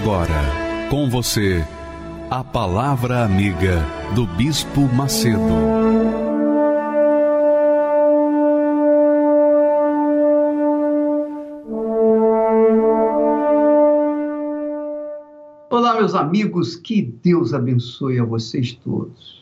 Agora, com você, a Palavra Amiga do Bispo Macedo. Olá, meus amigos, que Deus abençoe a vocês todos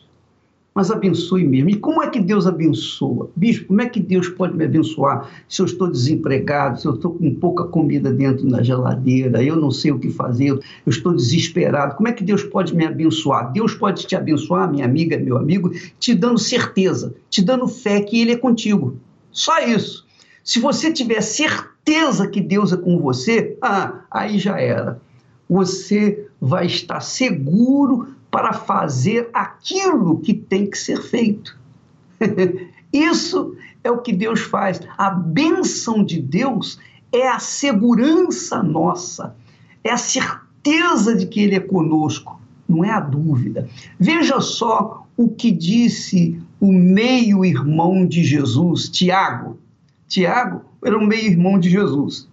mas abençoe mesmo. E como é que Deus abençoa? Bispo, como é que Deus pode me abençoar se eu estou desempregado, se eu estou com pouca comida dentro da geladeira, eu não sei o que fazer, eu estou desesperado? Como é que Deus pode me abençoar? Deus pode te abençoar, minha amiga, meu amigo, te dando certeza, te dando fé que Ele é contigo. Só isso. Se você tiver certeza que Deus é com você, ah, aí já era. Você vai estar seguro para fazer aquilo que tem que ser feito. Isso é o que Deus faz. A bênção de Deus é a segurança nossa, é a certeza de que Ele é conosco, não é a dúvida. Veja só o que disse o meio-irmão de Jesus, Tiago. Tiago era o meio-irmão de Jesus.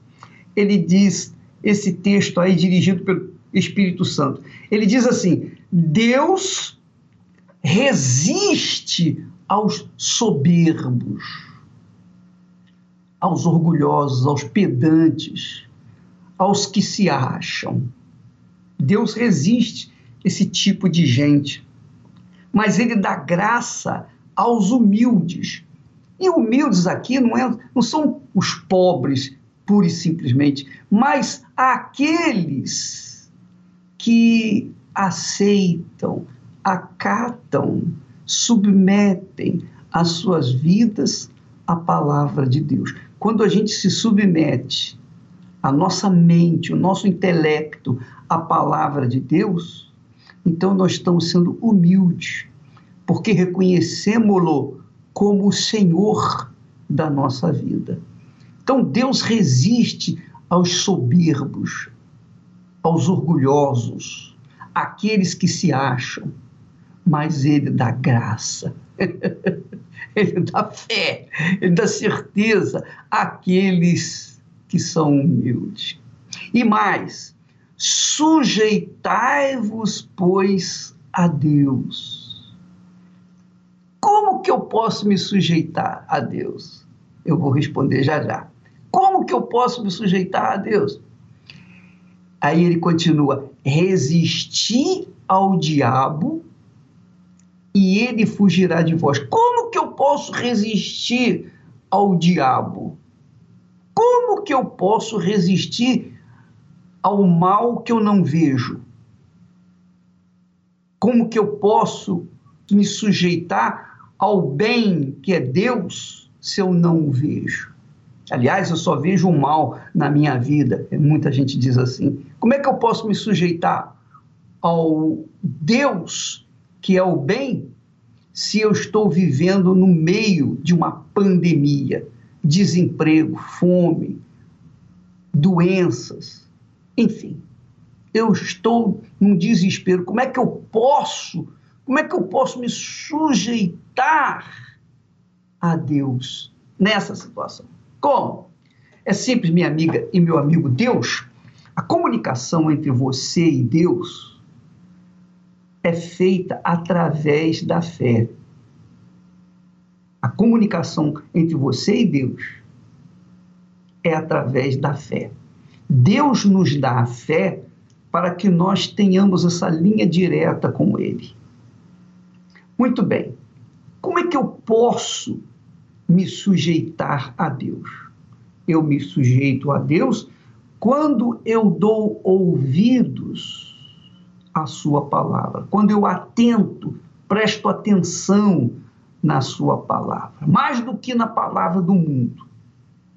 Ele diz esse texto aí dirigido pelo Espírito Santo. Ele diz assim: Deus resiste aos soberbos, aos orgulhosos, aos pedantes, aos que se acham. Deus resiste esse tipo de gente, mas ele dá graça aos humildes. E humildes aqui não, é, não são os pobres, pura e simplesmente, mas aqueles que aceitam, acatam, submetem as suas vidas à palavra de Deus. Quando a gente se submete a nossa mente, o nosso intelecto à palavra de Deus, então nós estamos sendo humildes, porque reconhecemos-lo como o Senhor da nossa vida. Então Deus resiste aos soberbos, aos orgulhosos, aqueles que se acham, mas ele dá graça, ele dá fé, ele dá certeza àqueles que são humildes. E mais, sujeitai-vos, pois, a Deus. Como que eu posso me sujeitar a Deus? Eu vou responder já já. Como que eu posso me sujeitar a Deus? Aí ele continua: resistir ao diabo e ele fugirá de vós. Como que eu posso resistir ao diabo? Como que eu posso resistir ao mal que eu não vejo? Como que eu posso me sujeitar ao bem que é Deus se eu não o vejo? Aliás, eu só vejo o mal na minha vida. Muita gente diz assim. Como é que eu posso me sujeitar ao Deus que é o bem se eu estou vivendo no meio de uma pandemia, desemprego, fome, doenças, enfim. Eu estou num desespero. Como é que eu posso? Como é que eu posso me sujeitar a Deus nessa situação? Como? É simples, minha amiga e meu amigo. Deus, a comunicação entre você e Deus é feita através da fé. A comunicação entre você e Deus é através da fé. Deus nos dá a fé para que nós tenhamos essa linha direta com Ele. Muito bem. Como é que eu posso me sujeitar a Deus. Eu me sujeito a Deus quando eu dou ouvidos à Sua palavra, quando eu atento, presto atenção na Sua palavra, mais do que na palavra do mundo.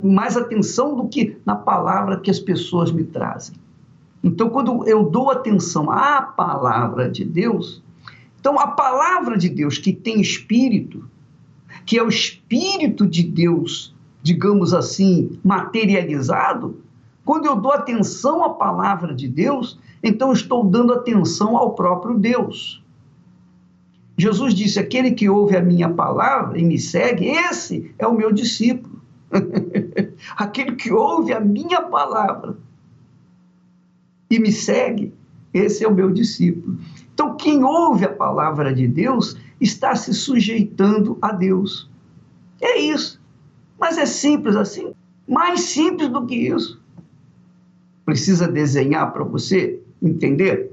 mais atenção do que na palavra que as pessoas me trazem. Então, quando eu dou atenção à palavra de Deus, então a palavra de Deus que tem espírito, que é o espírito de Deus, digamos assim, materializado, quando eu dou atenção à palavra de Deus, então estou dando atenção ao próprio Deus. Jesus disse: Aquele que ouve a minha palavra e me segue, esse é o meu discípulo. Aquele que ouve a minha palavra e me segue, esse é o meu discípulo. Então, quem ouve a palavra de Deus está se sujeitando a Deus. É isso. Mas é simples assim. Mais simples do que isso. Precisa desenhar para você entender?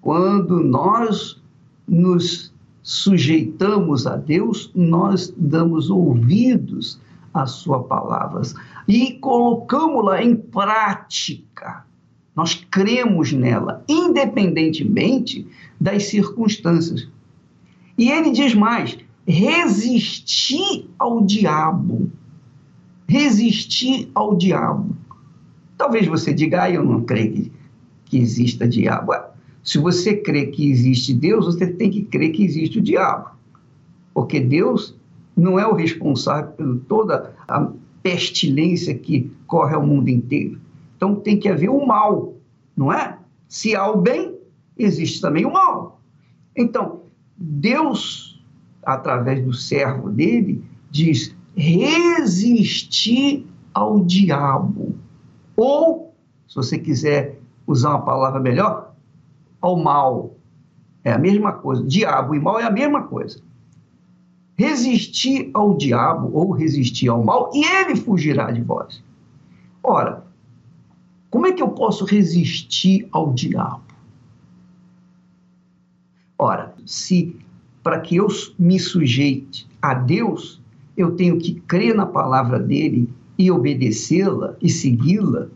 Quando nós nos sujeitamos a Deus, nós damos ouvidos às suas palavras e colocamos-la em prática. Nós cremos nela, independentemente das circunstâncias. E ele diz mais: resistir ao diabo. Resistir ao diabo. Talvez você diga, ah, eu não creio que, que exista diabo. Se você crê que existe Deus, você tem que crer que existe o diabo. Porque Deus não é o responsável por toda a pestilência que corre ao mundo inteiro. Então tem que haver o mal, não é? Se há o bem, existe também o mal. Então, Deus, através do servo dele, diz: resistir ao diabo. Ou, se você quiser usar uma palavra melhor, ao mal. É a mesma coisa. Diabo e mal é a mesma coisa. Resistir ao diabo ou resistir ao mal e ele fugirá de vós. Ora, como é que eu posso resistir ao diabo? Ora, se para que eu me sujeite a Deus, eu tenho que crer na palavra dele e obedecê-la e segui-la.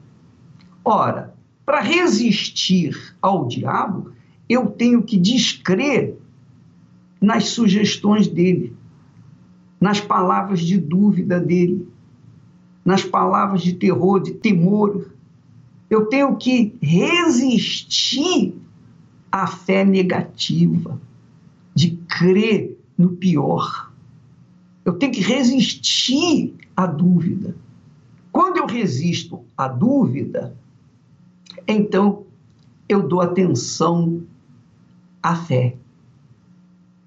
Ora, para resistir ao diabo, eu tenho que descrer nas sugestões dele, nas palavras de dúvida dele, nas palavras de terror, de temor. Eu tenho que resistir à fé negativa, de crer no pior. Eu tenho que resistir à dúvida. Quando eu resisto à dúvida, então eu dou atenção à fé.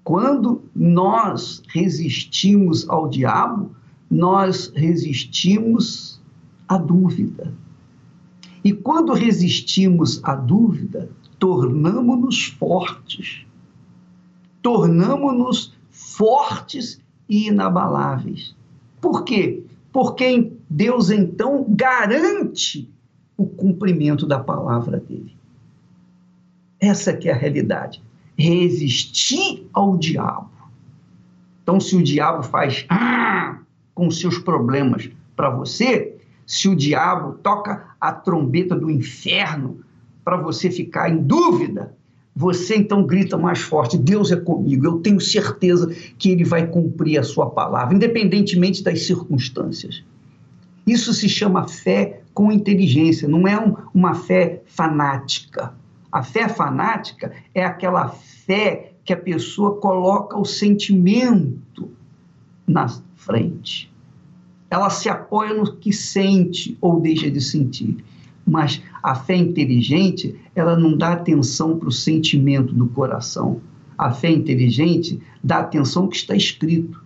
Quando nós resistimos ao diabo, nós resistimos à dúvida. E quando resistimos à dúvida, tornamos-nos fortes. Tornamos-nos fortes e inabaláveis. Por quê? Porque Deus então garante o cumprimento da palavra dele. Essa que é a realidade. Resistir ao diabo. Então, se o diabo faz ah, com seus problemas para você, se o diabo toca a trombeta do inferno para você ficar em dúvida, você então grita mais forte: Deus é comigo, eu tenho certeza que ele vai cumprir a sua palavra, independentemente das circunstâncias. Isso se chama fé com inteligência, não é um, uma fé fanática. A fé fanática é aquela fé que a pessoa coloca o sentimento na frente. Ela se apoia no que sente ou deixa de sentir. Mas a fé inteligente, ela não dá atenção para o sentimento do coração. A fé inteligente dá atenção ao que está escrito.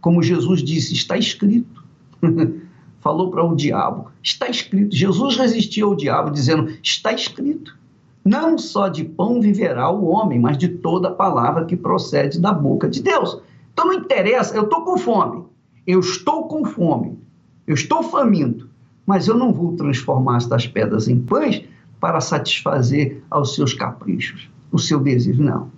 Como Jesus disse, está escrito. falou para o diabo: está escrito. Jesus resistiu ao diabo, dizendo: está escrito. Não só de pão viverá o homem, mas de toda palavra que procede da boca de Deus. Então não interessa, eu estou com fome, eu estou com fome, eu estou faminto, mas eu não vou transformar estas pedras em pães para satisfazer aos seus caprichos, o seu desejo. Não.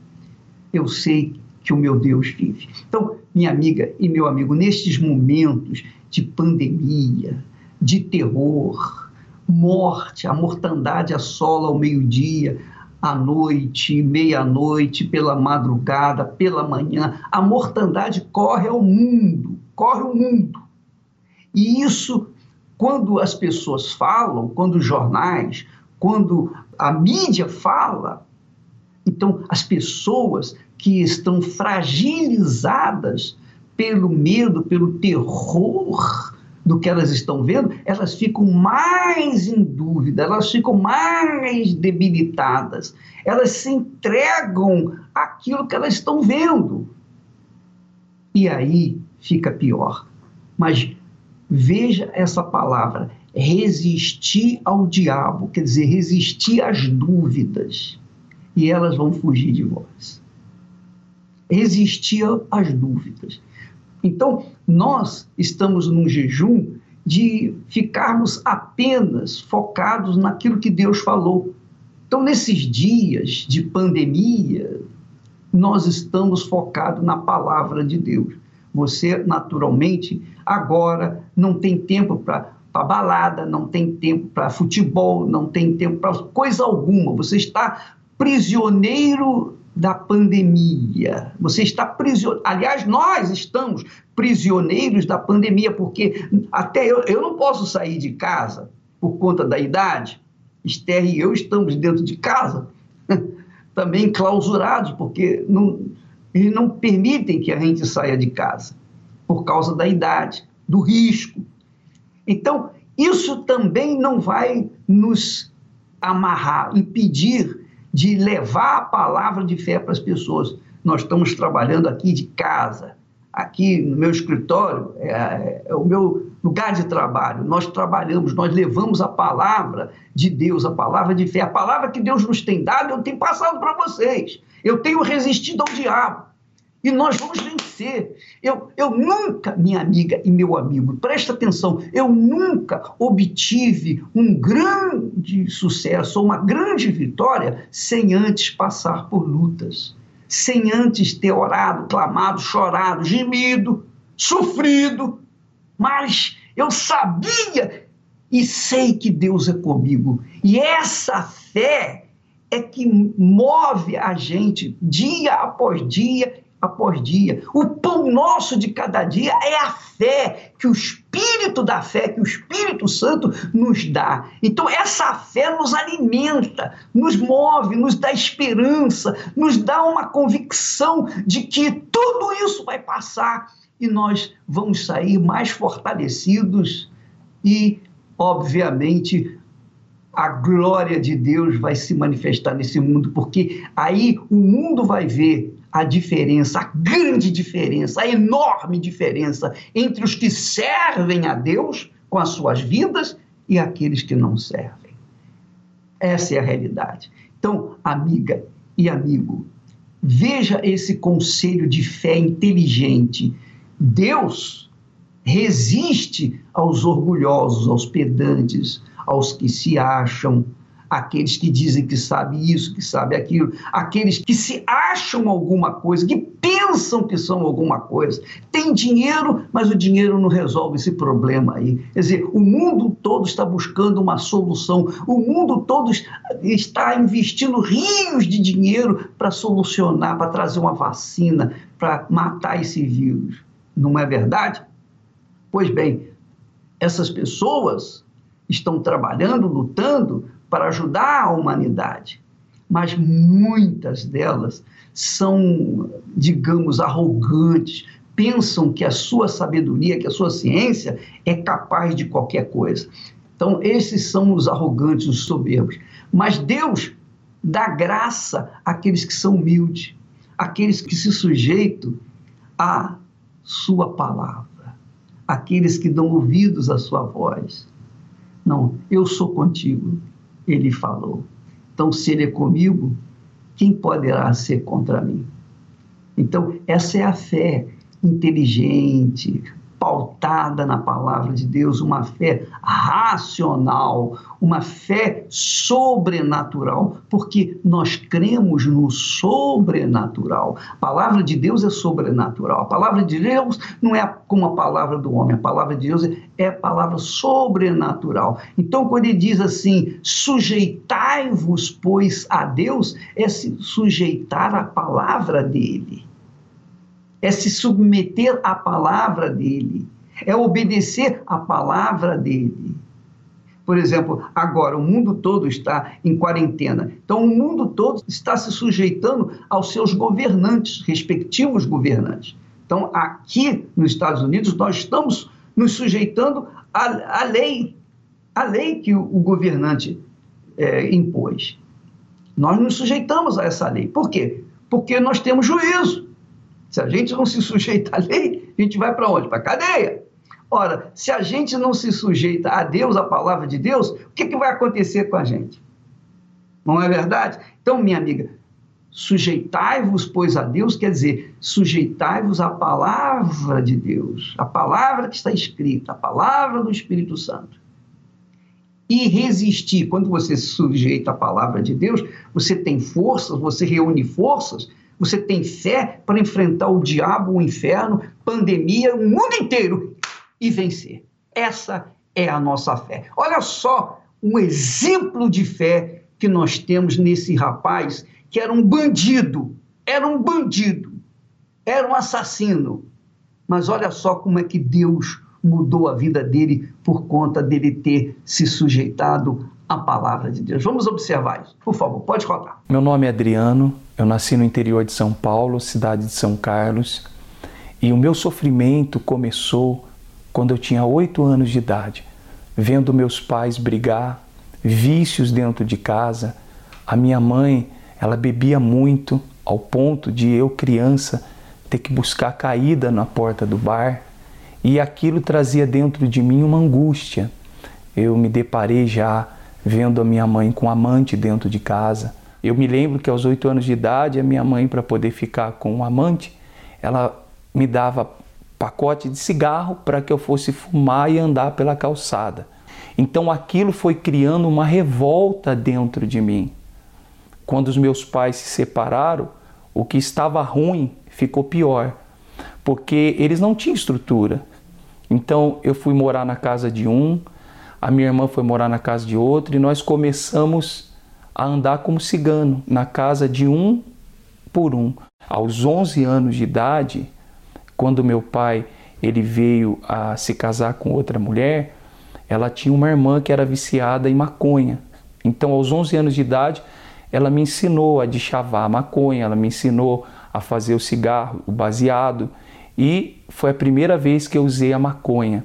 Eu sei que o meu Deus vive. Então, minha amiga e meu amigo, nestes momentos de pandemia, de terror, morte, a mortandade assola ao meio-dia, à noite, meia-noite, pela madrugada, pela manhã. A mortandade corre ao mundo, corre o mundo. E isso, quando as pessoas falam, quando os jornais, quando a mídia fala, então as pessoas que estão fragilizadas pelo medo, pelo terror do que elas estão vendo, elas ficam mais em dúvida, elas ficam mais debilitadas, elas se entregam àquilo que elas estão vendo. E aí fica pior. Mas veja essa palavra, resistir ao diabo, quer dizer, resistir às dúvidas, e elas vão fugir de vós. Resistir às dúvidas. Então, nós estamos num jejum de ficarmos apenas focados naquilo que Deus falou. Então, nesses dias de pandemia, nós estamos focados na palavra de Deus. Você, naturalmente, agora não tem tempo para balada, não tem tempo para futebol, não tem tempo para coisa alguma. Você está prisioneiro da pandemia. Você está prisioneiro. Aliás, nós estamos prisioneiros da pandemia, porque até eu, eu não posso sair de casa por conta da idade. Esther e eu estamos dentro de casa, também clausurados, porque não, eles não permitem que a gente saia de casa por causa da idade, do risco. Então, isso também não vai nos amarrar, impedir de levar a palavra de fé para as pessoas. Nós estamos trabalhando aqui de casa, aqui no meu escritório, é, é, o meu lugar de trabalho. Nós trabalhamos, nós levamos a palavra de Deus, a palavra de fé, a palavra que Deus nos tem dado, eu tenho passado para vocês. Eu tenho resistido ao diabo. E nós vamos vencer. Eu, eu nunca, minha amiga e meu amigo, presta atenção, eu nunca obtive um grande sucesso, uma grande vitória, sem antes passar por lutas, sem antes ter orado, clamado, chorado, gemido, sofrido. Mas eu sabia e sei que Deus é comigo. E essa fé é que move a gente dia após dia após dia. O pão nosso de cada dia é a fé que o Espírito da fé, que o Espírito Santo nos dá. Então, essa fé nos alimenta, nos move, nos dá esperança, nos dá uma convicção de que tudo isso vai passar e nós vamos sair mais fortalecidos e, obviamente, a glória de Deus vai se manifestar nesse mundo, porque aí o mundo vai ver a diferença, a grande diferença, a enorme diferença entre os que servem a Deus com as suas vidas e aqueles que não servem. Essa é a realidade. Então, amiga e amigo, veja esse conselho de fé inteligente. Deus resiste aos orgulhosos, aos pedantes, aos que se acham aqueles que dizem que sabe isso, que sabe aquilo, aqueles que se acham alguma coisa, que pensam que são alguma coisa. Tem dinheiro, mas o dinheiro não resolve esse problema aí. Quer dizer, o mundo todo está buscando uma solução, o mundo todo está investindo rios de dinheiro para solucionar, para trazer uma vacina, para matar esse vírus. Não é verdade? Pois bem, essas pessoas estão trabalhando, lutando para ajudar a humanidade. Mas muitas delas são, digamos, arrogantes, pensam que a sua sabedoria, que a sua ciência é capaz de qualquer coisa. Então, esses são os arrogantes, os soberbos. Mas Deus dá graça àqueles que são humildes, àqueles que se sujeitam à sua palavra, àqueles que dão ouvidos à sua voz. Não, eu sou contigo, ele falou. Então, se ele é comigo, quem poderá ser contra mim? Então, essa é a fé inteligente, pautada na palavra de Deus, uma fé racional, uma fé sobrenatural, porque nós cremos no sobrenatural. A palavra de Deus é sobrenatural. A palavra de Deus não é como a palavra do homem, a palavra de Deus é a palavra sobrenatural. Então, quando ele diz assim, sujeitai-vos, pois, a Deus, é se sujeitar à palavra dele é se submeter à palavra dele, é obedecer a palavra dele. Por exemplo, agora o mundo todo está em quarentena. Então, o mundo todo está se sujeitando aos seus governantes, respectivos governantes. Então, aqui nos Estados Unidos, nós estamos nos sujeitando à, à lei, à lei que o, o governante é, impôs. Nós nos sujeitamos a essa lei. Por quê? Porque nós temos juízo. Se a gente não se sujeita à lei, a gente vai para onde? Para a cadeia. Ora, se a gente não se sujeita a Deus, a palavra de Deus, o que, que vai acontecer com a gente? Não é verdade? Então, minha amiga, sujeitai-vos, pois, a Deus, quer dizer, sujeitai-vos à palavra de Deus, a palavra que está escrita, a palavra do Espírito Santo. E resistir, quando você se sujeita à palavra de Deus, você tem forças, você reúne forças, você tem fé para enfrentar o diabo, o inferno, pandemia, o mundo inteiro e vencer. Essa é a nossa fé. Olha só um exemplo de fé que nós temos nesse rapaz que era um bandido, era um bandido, era um assassino. Mas olha só como é que Deus mudou a vida dele por conta dele ter se sujeitado à palavra de Deus. Vamos observar isso. Por favor, pode rodar. Meu nome é Adriano, eu nasci no interior de São Paulo, cidade de São Carlos, e o meu sofrimento começou quando eu tinha oito anos de idade, vendo meus pais brigar, vícios dentro de casa. A minha mãe, ela bebia muito, ao ponto de eu, criança, ter que buscar caída na porta do bar. E aquilo trazia dentro de mim uma angústia. Eu me deparei já vendo a minha mãe com amante dentro de casa. Eu me lembro que aos oito anos de idade, a minha mãe, para poder ficar com um amante, ela me dava pacote de cigarro para que eu fosse fumar e andar pela calçada. Então aquilo foi criando uma revolta dentro de mim. Quando os meus pais se separaram, o que estava ruim ficou pior, porque eles não tinham estrutura. Então eu fui morar na casa de um, a minha irmã foi morar na casa de outro e nós começamos a andar como cigano na casa de um por um. Aos 11 anos de idade, quando meu pai ele veio a se casar com outra mulher, ela tinha uma irmã que era viciada em maconha. Então, aos 11 anos de idade, ela me ensinou a deschavar a maconha, ela me ensinou a fazer o cigarro, o baseado, e foi a primeira vez que eu usei a maconha.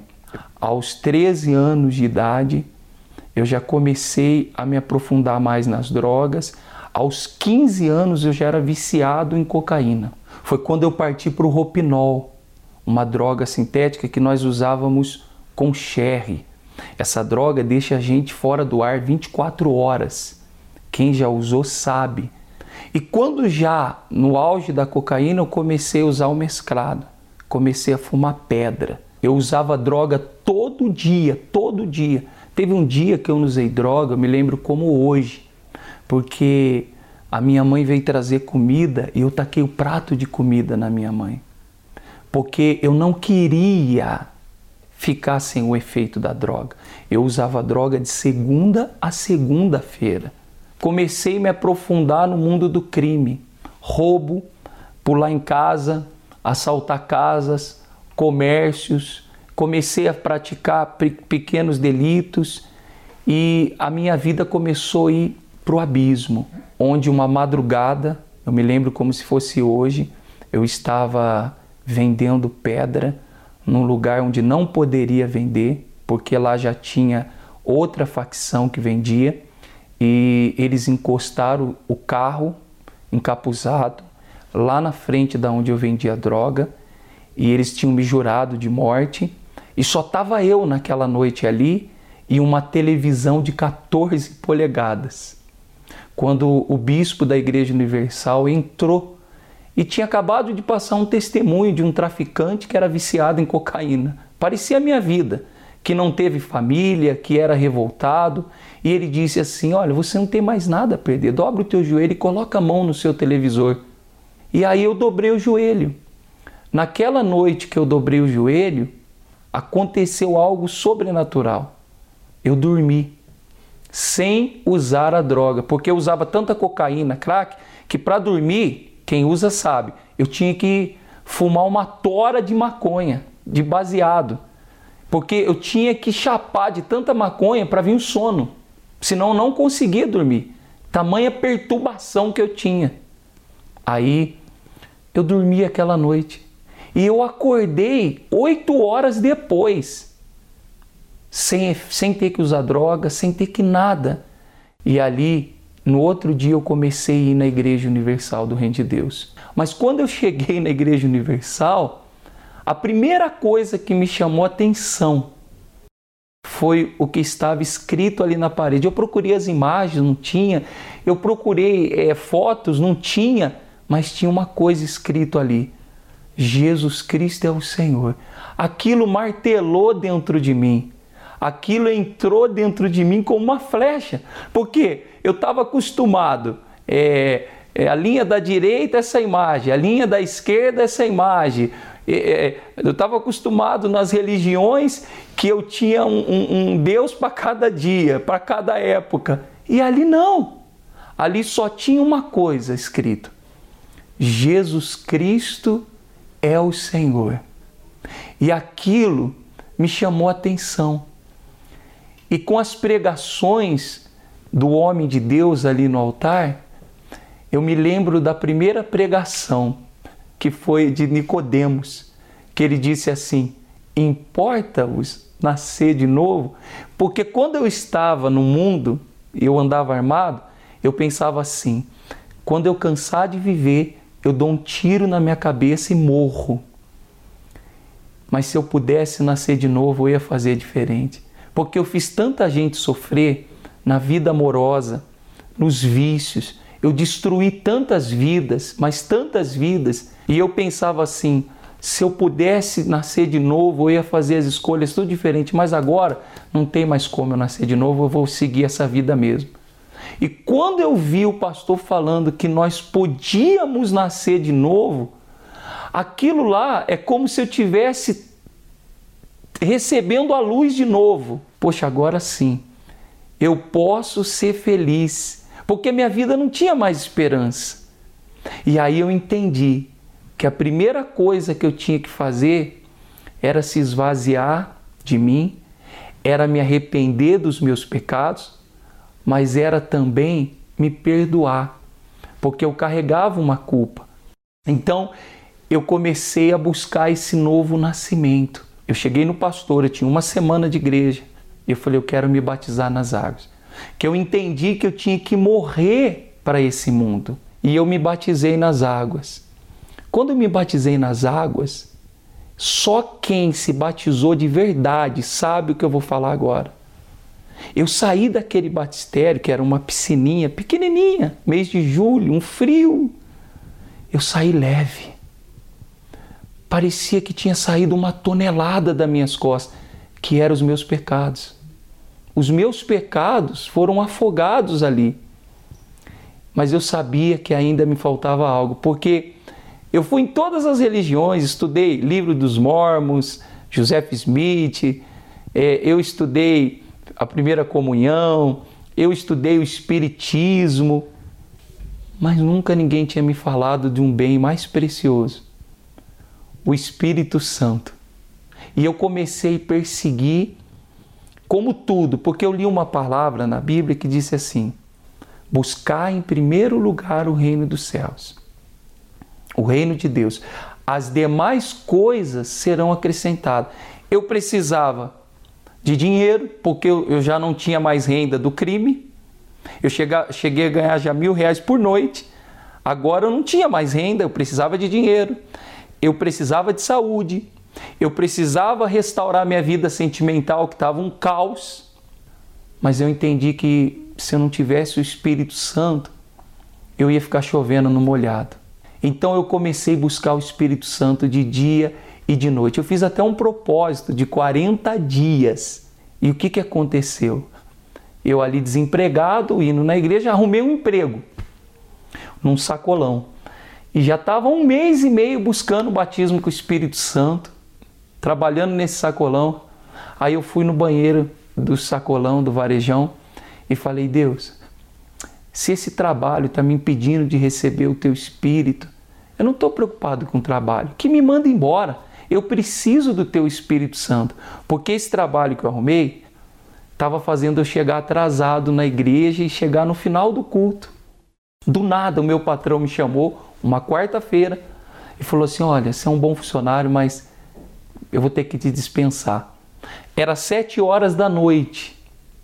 Aos 13 anos de idade, eu já comecei a me aprofundar mais nas drogas. Aos 15 anos, eu já era viciado em cocaína foi quando eu parti para o Ropinol, uma droga sintética que nós usávamos com sherry. Essa droga deixa a gente fora do ar 24 horas. Quem já usou sabe. E quando já no auge da cocaína eu comecei a usar o mesclado, comecei a fumar pedra. Eu usava droga todo dia, todo dia. Teve um dia que eu usei droga, eu me lembro como hoje, porque a minha mãe veio trazer comida e eu taquei o prato de comida na minha mãe. Porque eu não queria ficar sem o efeito da droga. Eu usava droga de segunda a segunda-feira. Comecei a me aprofundar no mundo do crime. Roubo, pular em casa, assaltar casas, comércios. Comecei a praticar pequenos delitos e a minha vida começou a ir para o abismo onde uma madrugada, eu me lembro como se fosse hoje, eu estava vendendo pedra num lugar onde não poderia vender, porque lá já tinha outra facção que vendia, e eles encostaram o carro encapuzado lá na frente da onde eu vendia droga, e eles tinham me jurado de morte, e só estava eu naquela noite ali e uma televisão de 14 polegadas quando o bispo da Igreja Universal entrou e tinha acabado de passar um testemunho de um traficante que era viciado em cocaína. Parecia a minha vida, que não teve família, que era revoltado, e ele disse assim: Olha, você não tem mais nada a perder, dobra o teu joelho e coloca a mão no seu televisor. E aí eu dobrei o joelho. Naquela noite que eu dobrei o joelho, aconteceu algo sobrenatural. Eu dormi sem usar a droga, porque eu usava tanta cocaína, crack, que para dormir, quem usa sabe, eu tinha que fumar uma tora de maconha, de baseado. porque eu tinha que chapar de tanta maconha para vir o sono, senão eu não conseguia dormir. Tamanha perturbação que eu tinha. Aí eu dormi aquela noite e eu acordei oito horas depois, sem, sem ter que usar droga, sem ter que nada. E ali, no outro dia, eu comecei a ir na Igreja Universal do Reino de Deus. Mas quando eu cheguei na Igreja Universal, a primeira coisa que me chamou a atenção foi o que estava escrito ali na parede. Eu procurei as imagens, não tinha. Eu procurei é, fotos, não tinha. Mas tinha uma coisa escrito ali: Jesus Cristo é o Senhor. Aquilo martelou dentro de mim. Aquilo entrou dentro de mim como uma flecha. Porque eu estava acostumado. É, é, a linha da direita, essa imagem. A linha da esquerda, essa imagem é, eu estava acostumado nas religiões que eu tinha um, um, um Deus para cada dia, para cada época. E ali não. Ali só tinha uma coisa escrito: Jesus Cristo é o Senhor. E aquilo me chamou a atenção. E com as pregações do homem de Deus ali no altar, eu me lembro da primeira pregação que foi de Nicodemos, que ele disse assim: "Importa-vos nascer de novo?" Porque quando eu estava no mundo eu andava armado, eu pensava assim: quando eu cansar de viver, eu dou um tiro na minha cabeça e morro. Mas se eu pudesse nascer de novo, eu ia fazer diferente. Porque eu fiz tanta gente sofrer na vida amorosa, nos vícios, eu destruí tantas vidas, mas tantas vidas, e eu pensava assim: se eu pudesse nascer de novo, eu ia fazer as escolhas tudo diferente, mas agora não tem mais como eu nascer de novo, eu vou seguir essa vida mesmo. E quando eu vi o pastor falando que nós podíamos nascer de novo, aquilo lá é como se eu tivesse recebendo a luz de novo. Poxa, agora sim, eu posso ser feliz porque minha vida não tinha mais esperança. E aí eu entendi que a primeira coisa que eu tinha que fazer era se esvaziar de mim, era me arrepender dos meus pecados, mas era também me perdoar, porque eu carregava uma culpa. Então eu comecei a buscar esse novo nascimento. Eu cheguei no pastor, eu tinha uma semana de igreja, e eu falei: eu quero me batizar nas águas que eu entendi que eu tinha que morrer para esse mundo. E eu me batizei nas águas. Quando eu me batizei nas águas, só quem se batizou de verdade sabe o que eu vou falar agora. Eu saí daquele batistério, que era uma piscininha pequenininha, mês de julho, um frio. Eu saí leve. Parecia que tinha saído uma tonelada das minhas costas, que eram os meus pecados. Os meus pecados foram afogados ali. Mas eu sabia que ainda me faltava algo, porque eu fui em todas as religiões, estudei livro dos Mormons, Joseph Smith, é, eu estudei a primeira comunhão, eu estudei o Espiritismo, mas nunca ninguém tinha me falado de um bem mais precioso, o Espírito Santo. E eu comecei a perseguir como tudo, porque eu li uma palavra na Bíblia que disse assim: buscar em primeiro lugar o reino dos céus, o reino de Deus. As demais coisas serão acrescentadas. Eu precisava de dinheiro, porque eu já não tinha mais renda do crime. Eu cheguei a ganhar já mil reais por noite. Agora eu não tinha mais renda, eu precisava de dinheiro. Eu precisava de saúde, eu precisava restaurar minha vida sentimental, que estava um caos, mas eu entendi que se eu não tivesse o Espírito Santo, eu ia ficar chovendo no molhado. Então eu comecei a buscar o Espírito Santo de dia e de noite. Eu fiz até um propósito de 40 dias. E o que, que aconteceu? Eu ali desempregado, indo na igreja, arrumei um emprego num sacolão. E já estava um mês e meio buscando o batismo com o Espírito Santo trabalhando nesse sacolão. Aí eu fui no banheiro do sacolão, do varejão, e falei: Deus, se esse trabalho está me impedindo de receber o teu espírito, eu não estou preocupado com o trabalho, que me manda embora. Eu preciso do teu Espírito Santo, porque esse trabalho que eu arrumei estava fazendo eu chegar atrasado na igreja e chegar no final do culto. Do nada, o meu patrão me chamou, uma quarta-feira, e falou assim: Olha, você é um bom funcionário, mas eu vou ter que te dispensar. Era sete horas da noite,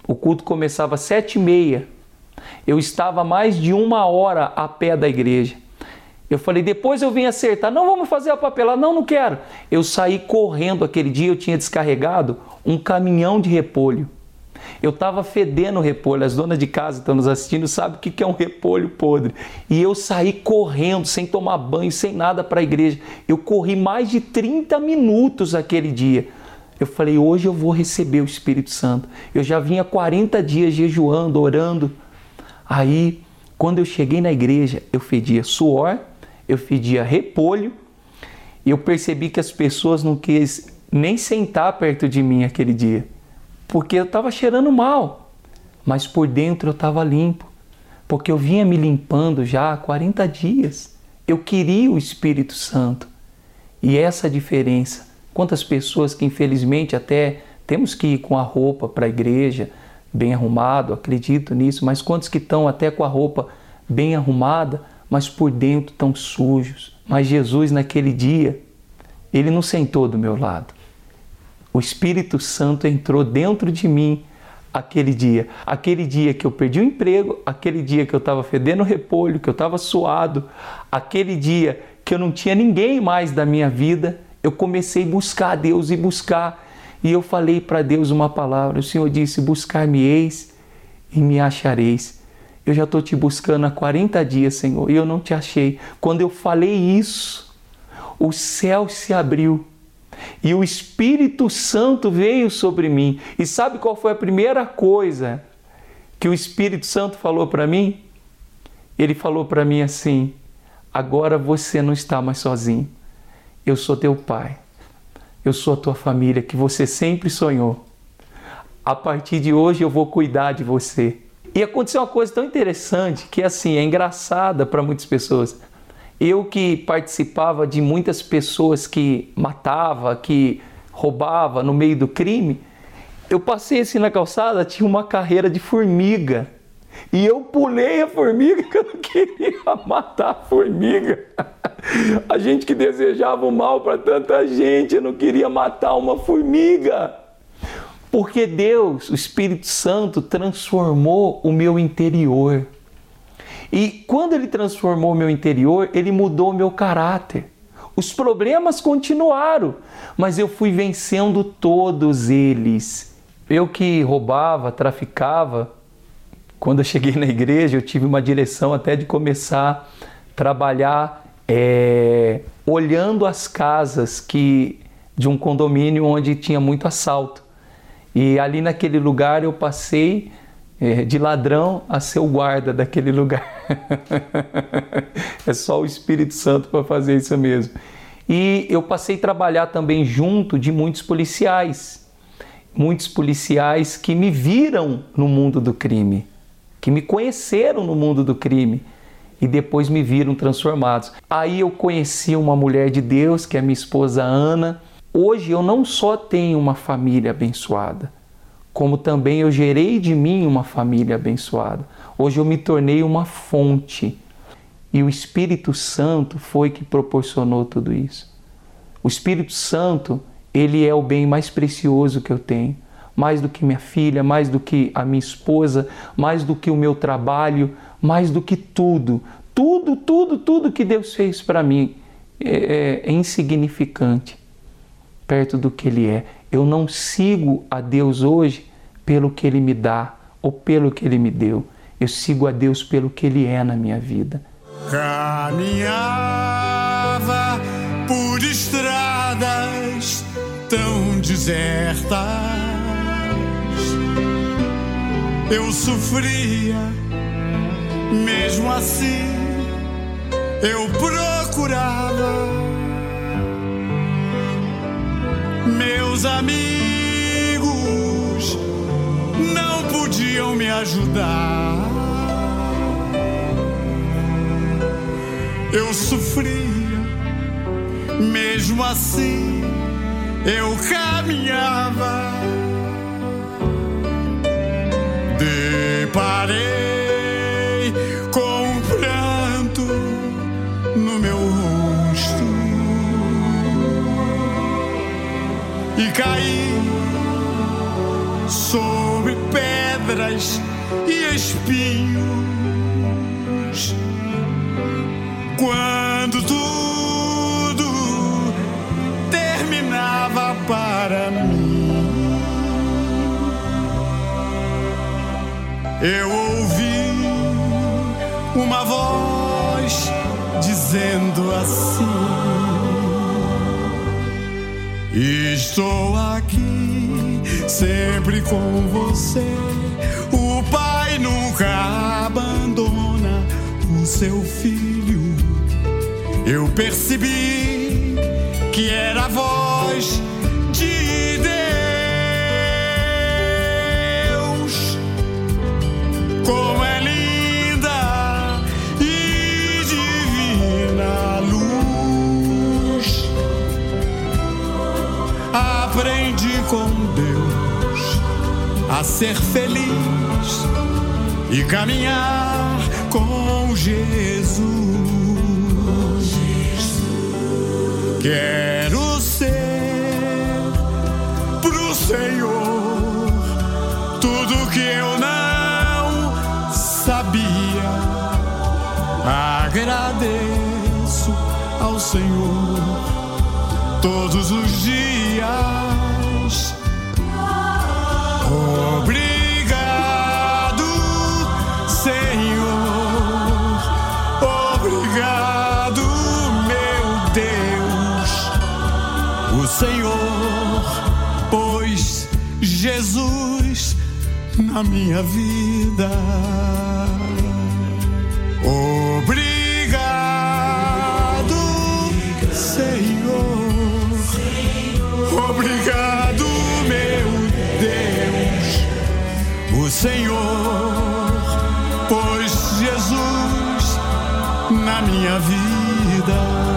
o culto começava às sete e meia. Eu estava mais de uma hora a pé da igreja. Eu falei, depois eu vim acertar. Não, vamos fazer a papelada. Não, não quero. Eu saí correndo aquele dia, eu tinha descarregado um caminhão de repolho. Eu estava fedendo repolho. As donas de casa estão nos assistindo, sabem o que é um repolho podre. E eu saí correndo, sem tomar banho, sem nada para a igreja. Eu corri mais de 30 minutos aquele dia. Eu falei, hoje eu vou receber o Espírito Santo. Eu já vinha 40 dias jejuando, orando. Aí, quando eu cheguei na igreja, eu fedia suor, eu fedia repolho, e eu percebi que as pessoas não quis nem sentar perto de mim aquele dia porque eu estava cheirando mal, mas por dentro eu estava limpo, porque eu vinha me limpando já há 40 dias. Eu queria o Espírito Santo. E essa diferença, quantas pessoas que infelizmente até temos que ir com a roupa para a igreja, bem arrumado, acredito nisso, mas quantos que estão até com a roupa bem arrumada, mas por dentro estão sujos. Mas Jesus naquele dia, ele não sentou do meu lado o Espírito Santo entrou dentro de mim aquele dia. Aquele dia que eu perdi o emprego, aquele dia que eu estava fedendo repolho, que eu estava suado, aquele dia que eu não tinha ninguém mais da minha vida, eu comecei a buscar a Deus e buscar. E eu falei para Deus uma palavra. O Senhor disse: Buscar-me-eis e me achareis. Eu já estou te buscando há 40 dias, Senhor, e eu não te achei. Quando eu falei isso, o céu se abriu e o Espírito Santo veio sobre mim. E sabe qual foi a primeira coisa que o Espírito Santo falou para mim? Ele falou para mim assim: agora você não está mais sozinho. Eu sou teu pai. Eu sou a tua família que você sempre sonhou. A partir de hoje eu vou cuidar de você. E aconteceu uma coisa tão interessante que assim é engraçada para muitas pessoas. Eu que participava de muitas pessoas que matava, que roubava no meio do crime, eu passei assim na calçada, tinha uma carreira de formiga. E eu pulei a formiga que eu não queria matar a formiga. A gente que desejava o mal para tanta gente, eu não queria matar uma formiga. Porque Deus, o Espírito Santo, transformou o meu interior. E quando ele transformou o meu interior, ele mudou o meu caráter. Os problemas continuaram, mas eu fui vencendo todos eles. Eu que roubava, traficava, quando eu cheguei na igreja, eu tive uma direção até de começar a trabalhar é, olhando as casas que de um condomínio onde tinha muito assalto. E ali naquele lugar eu passei é, de ladrão a ser o guarda daquele lugar. é só o Espírito Santo para fazer isso mesmo. E eu passei a trabalhar também junto de muitos policiais, muitos policiais que me viram no mundo do crime, que me conheceram no mundo do crime e depois me viram transformados. Aí eu conheci uma mulher de Deus, que é minha esposa Ana. Hoje eu não só tenho uma família abençoada, como também eu gerei de mim uma família abençoada. Hoje eu me tornei uma fonte e o Espírito Santo foi que proporcionou tudo isso. O Espírito Santo, ele é o bem mais precioso que eu tenho, mais do que minha filha, mais do que a minha esposa, mais do que o meu trabalho, mais do que tudo. Tudo, tudo, tudo que Deus fez para mim é, é, é insignificante perto do que Ele é. Eu não sigo a Deus hoje pelo que Ele me dá ou pelo que Ele me deu. Eu sigo a Deus pelo que Ele é na minha vida. Caminhava por estradas tão desertas. Eu sofria, mesmo assim eu procurava Meus amigos não podiam me ajudar. Eu sofria, mesmo assim eu caminhava. Deparei e espinhos. Quando tudo terminava para mim, eu ouvi uma voz dizendo assim: Estou aqui sempre com você. Nunca abandona o seu filho. Eu percebi que era a voz de Deus. Como é linda e divina luz. Aprendi com Deus a ser feliz e caminhar com Jesus. Quero ser pro Senhor tudo que eu não sabia. Agradeço ao Senhor todos os dias. Obrigado, Jesus na minha vida. Obrigado, Senhor. Obrigado, meu Deus. O Senhor pôs Jesus na minha vida.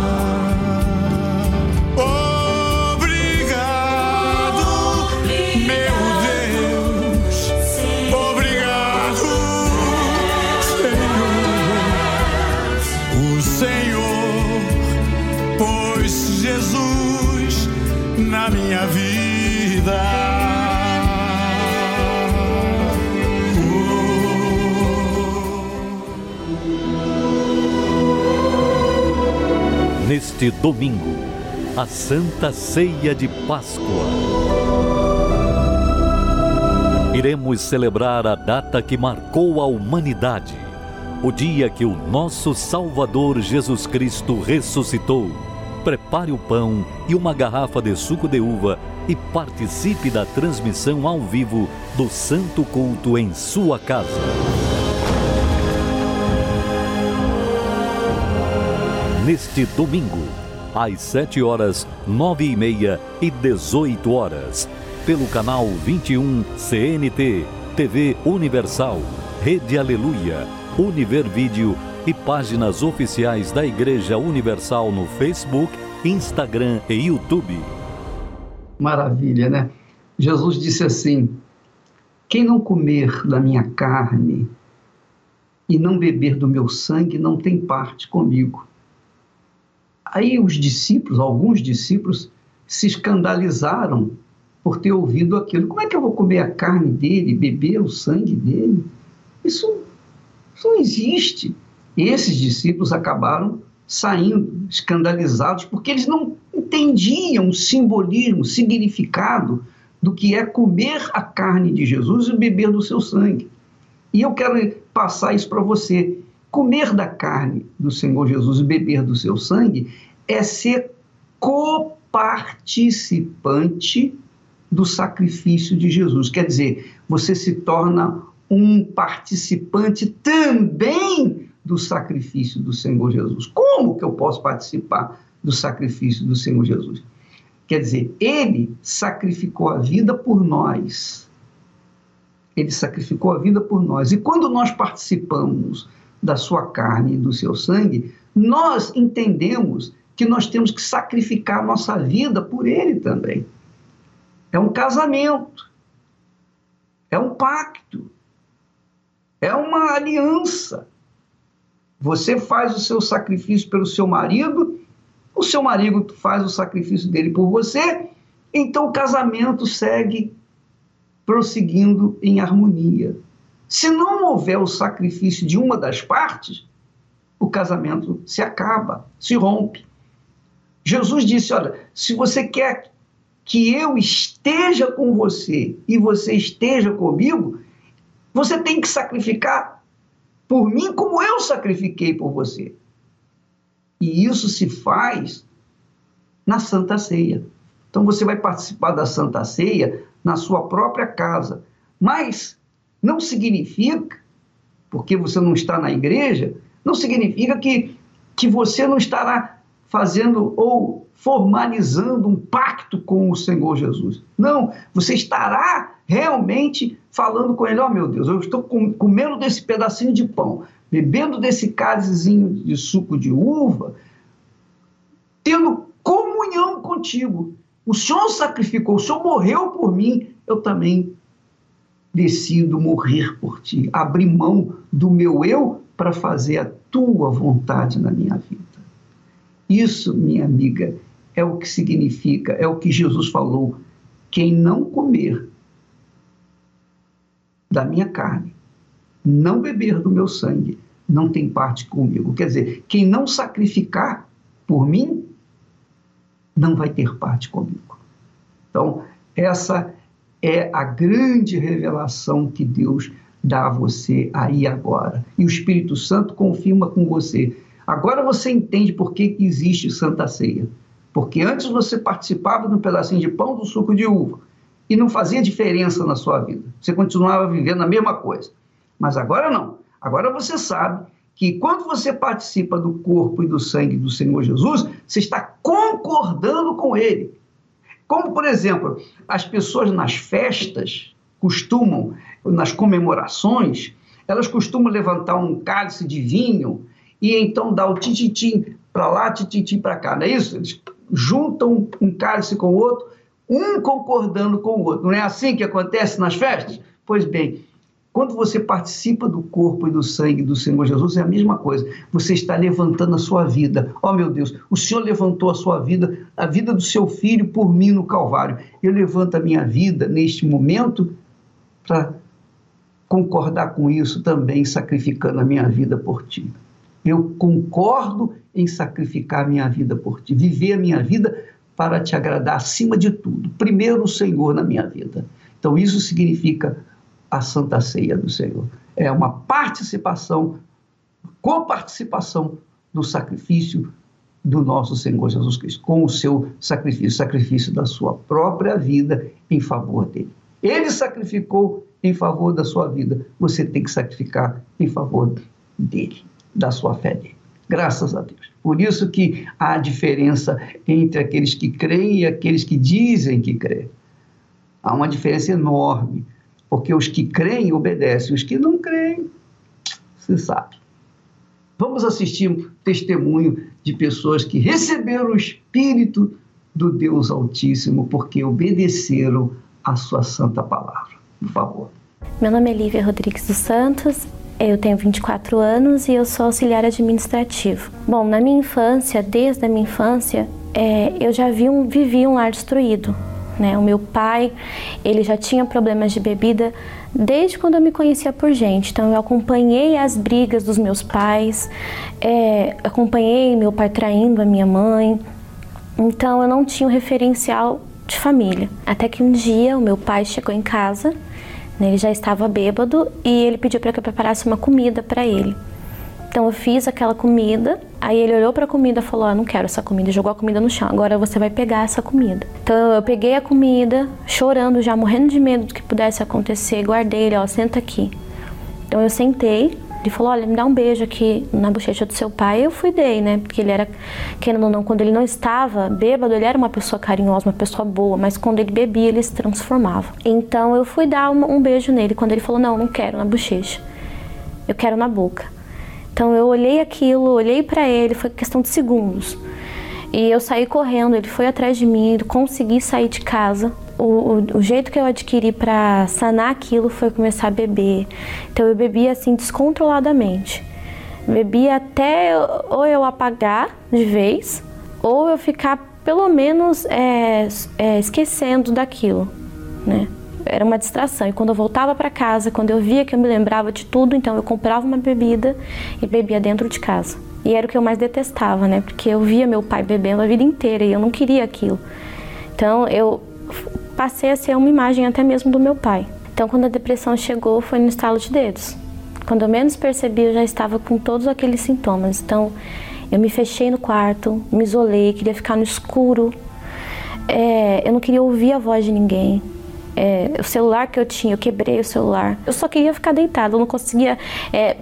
Neste domingo, a Santa Ceia de Páscoa. Iremos celebrar a data que marcou a humanidade, o dia que o nosso Salvador Jesus Cristo ressuscitou. Prepare o pão e uma garrafa de suco de uva e participe da transmissão ao vivo do Santo Culto em sua casa. Neste domingo, às 7 horas, 9 e meia e 18 horas, pelo canal 21 CNT, TV Universal, Rede Aleluia, Univer Vídeo e páginas oficiais da Igreja Universal no Facebook, Instagram e YouTube. Maravilha, né? Jesus disse assim: Quem não comer da minha carne e não beber do meu sangue não tem parte comigo. Aí os discípulos, alguns discípulos, se escandalizaram por ter ouvido aquilo. Como é que eu vou comer a carne dele, beber o sangue dele? Isso, não existe. Esses discípulos acabaram saindo escandalizados porque eles não entendiam o simbolismo, o significado do que é comer a carne de Jesus e beber do seu sangue. E eu quero passar isso para você. Comer da carne do Senhor Jesus e beber do seu sangue é ser coparticipante do sacrifício de Jesus. Quer dizer, você se torna um participante também do sacrifício do Senhor Jesus. Como que eu posso participar do sacrifício do Senhor Jesus? Quer dizer, ele sacrificou a vida por nós. Ele sacrificou a vida por nós. E quando nós participamos da sua carne e do seu sangue, nós entendemos que nós temos que sacrificar nossa vida por ele também. É um casamento, é um pacto, é uma aliança. Você faz o seu sacrifício pelo seu marido, o seu marido faz o sacrifício dele por você, então o casamento segue prosseguindo em harmonia. Se não houver o sacrifício de uma das partes, o casamento se acaba, se rompe. Jesus disse: Olha, se você quer que eu esteja com você e você esteja comigo, você tem que sacrificar por mim como eu sacrifiquei por você. E isso se faz na Santa Ceia. Então você vai participar da Santa Ceia na sua própria casa. Mas não significa, porque você não está na igreja, não significa que, que você não estará fazendo ou formalizando um pacto com o Senhor Jesus. Não, você estará realmente falando com Ele: ó oh, meu Deus, eu estou comendo desse pedacinho de pão, bebendo desse cálicezinho de suco de uva, tendo comunhão contigo. O Senhor sacrificou, o Senhor morreu por mim, eu também decido morrer por ti, abrir mão do meu eu para fazer a tua vontade na minha vida. Isso, minha amiga, é o que significa, é o que Jesus falou. Quem não comer da minha carne, não beber do meu sangue, não tem parte comigo. Quer dizer, quem não sacrificar por mim, não vai ter parte comigo. Então, essa é a grande revelação que Deus dá a você aí agora. E o Espírito Santo confirma com você. Agora você entende por que existe Santa Ceia. Porque antes você participava de um pedacinho de pão do suco de uva e não fazia diferença na sua vida. Você continuava vivendo a mesma coisa. Mas agora não. Agora você sabe que quando você participa do corpo e do sangue do Senhor Jesus, você está concordando com ele. Como, por exemplo, as pessoas nas festas costumam, nas comemorações, elas costumam levantar um cálice de vinho e então dar o tititim para lá, tititim para cá, não é isso? Eles juntam um cálice com o outro, um concordando com o outro. Não é assim que acontece nas festas? Pois bem, quando você participa do corpo e do sangue do Senhor Jesus, é a mesma coisa. Você está levantando a sua vida. Oh, meu Deus, o Senhor levantou a sua vida, a vida do seu filho por mim no Calvário. Eu levanto a minha vida neste momento para concordar com isso também, sacrificando a minha vida por ti. Eu concordo em sacrificar a minha vida por ti, viver a minha vida para te agradar acima de tudo. Primeiro o Senhor na minha vida. Então isso significa a Santa Ceia do Senhor. É uma participação, coparticipação do sacrifício do nosso Senhor Jesus Cristo, com o seu sacrifício, sacrifício da sua própria vida em favor dele. Ele sacrificou em favor da sua vida, você tem que sacrificar em favor dele, da sua fé dele. Graças a Deus. Por isso que há diferença entre aqueles que creem e aqueles que dizem que creem. Há uma diferença enorme porque os que creem obedecem, os que não creem, você sabe. Vamos assistir um testemunho de pessoas que receberam o Espírito do Deus Altíssimo porque obedeceram a sua santa palavra. Por favor. Meu nome é Lívia Rodrigues dos Santos, eu tenho 24 anos e eu sou auxiliar administrativo. Bom, na minha infância, desde a minha infância, é, eu já vi um, vivi um lar destruído. Né? O meu pai, ele já tinha problemas de bebida desde quando eu me conhecia por gente. Então eu acompanhei as brigas dos meus pais, é, acompanhei meu pai traindo a minha mãe. Então eu não tinha um referencial de família. Até que um dia o meu pai chegou em casa, ele já estava bêbado e ele pediu para que eu preparasse uma comida para ele. Então eu fiz aquela comida, aí ele olhou para a comida e falou: ah, não quero essa comida", jogou a comida no chão. Agora você vai pegar essa comida. Então eu peguei a comida, chorando, já morrendo de medo do que pudesse acontecer, guardei ele, ó, senta aqui. Então eu sentei, ele falou: Olha, me dá um beijo aqui na bochecha do seu pai. Eu fui dei, né? Porque ele era, querendo ou não, quando ele não estava bêbado, ele era uma pessoa carinhosa, uma pessoa boa, mas quando ele bebia, ele se transformava. Então eu fui dar um, um beijo nele. Quando ele falou: Não, não quero na bochecha, eu quero na boca. Então eu olhei aquilo, olhei para ele, foi questão de segundos. E eu saí correndo, ele foi atrás de mim, consegui sair de casa. O, o, o jeito que eu adquiri para sanar aquilo foi começar a beber. Então eu bebia assim descontroladamente. Bebia até ou eu apagar de vez, ou eu ficar pelo menos é, é, esquecendo daquilo, né? Era uma distração. E quando eu voltava para casa, quando eu via que eu me lembrava de tudo, então eu comprava uma bebida e bebia dentro de casa. E era o que eu mais detestava, né? Porque eu via meu pai bebendo a vida inteira e eu não queria aquilo. Então eu passei a ser uma imagem até mesmo do meu pai. Então quando a depressão chegou, foi no estalo de dedos. Quando eu menos percebi, eu já estava com todos aqueles sintomas. Então eu me fechei no quarto, me isolei, queria ficar no escuro. É, eu não queria ouvir a voz de ninguém. É, o celular que eu tinha, eu quebrei o celular. Eu só queria ficar deitada, eu não conseguia, é,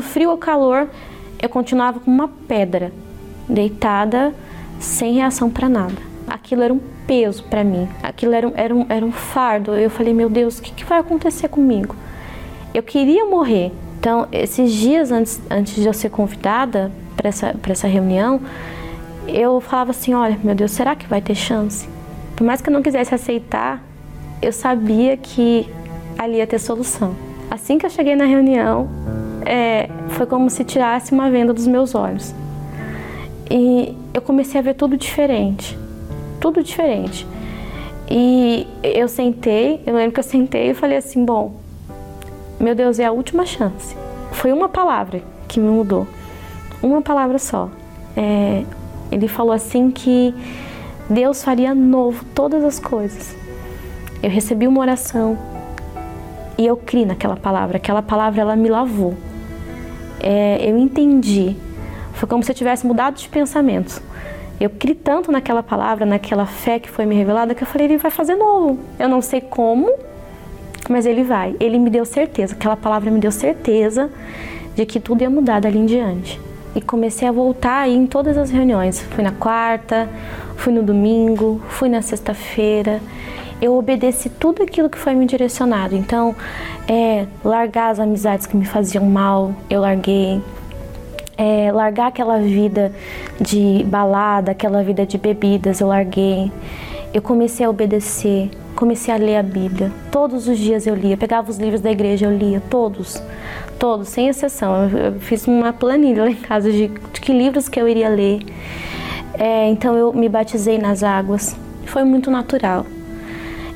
frio ou calor, eu continuava como uma pedra, deitada, sem reação para nada. Aquilo era um peso para mim, aquilo era um, era, um, era um fardo. Eu falei, meu Deus, o que, que vai acontecer comigo? Eu queria morrer. Então, esses dias antes, antes de eu ser convidada para essa, essa reunião, eu falava assim: olha, meu Deus, será que vai ter chance? Por mais que eu não quisesse aceitar, eu sabia que ali ia ter solução. Assim que eu cheguei na reunião, é, foi como se tirasse uma venda dos meus olhos. E eu comecei a ver tudo diferente. Tudo diferente. E eu sentei, eu lembro que eu sentei e falei assim: bom, meu Deus, é a última chance. Foi uma palavra que me mudou uma palavra só. É, ele falou assim que Deus faria novo todas as coisas. Eu recebi uma oração e eu criei naquela palavra. Aquela palavra ela me lavou. É, eu entendi. Foi como se eu tivesse mudado de pensamento. Eu criei tanto naquela palavra, naquela fé que foi me revelada, que eu falei, ele vai fazer novo. Eu não sei como, mas ele vai. Ele me deu certeza. Aquela palavra me deu certeza de que tudo ia mudar dali em diante e comecei a voltar aí em todas as reuniões. Fui na quarta, fui no domingo, fui na sexta-feira. Eu obedeci tudo aquilo que foi me direcionado. Então, é, largar as amizades que me faziam mal, eu larguei. É, largar aquela vida de balada, aquela vida de bebidas, eu larguei. Eu comecei a obedecer, comecei a ler a Bíblia. Todos os dias eu lia, pegava os livros da igreja, eu lia, todos todos, sem exceção. Eu, fiz uma planilha lá em casa de, de que livros que eu iria ler. É, então eu me batizei nas águas. Foi muito natural.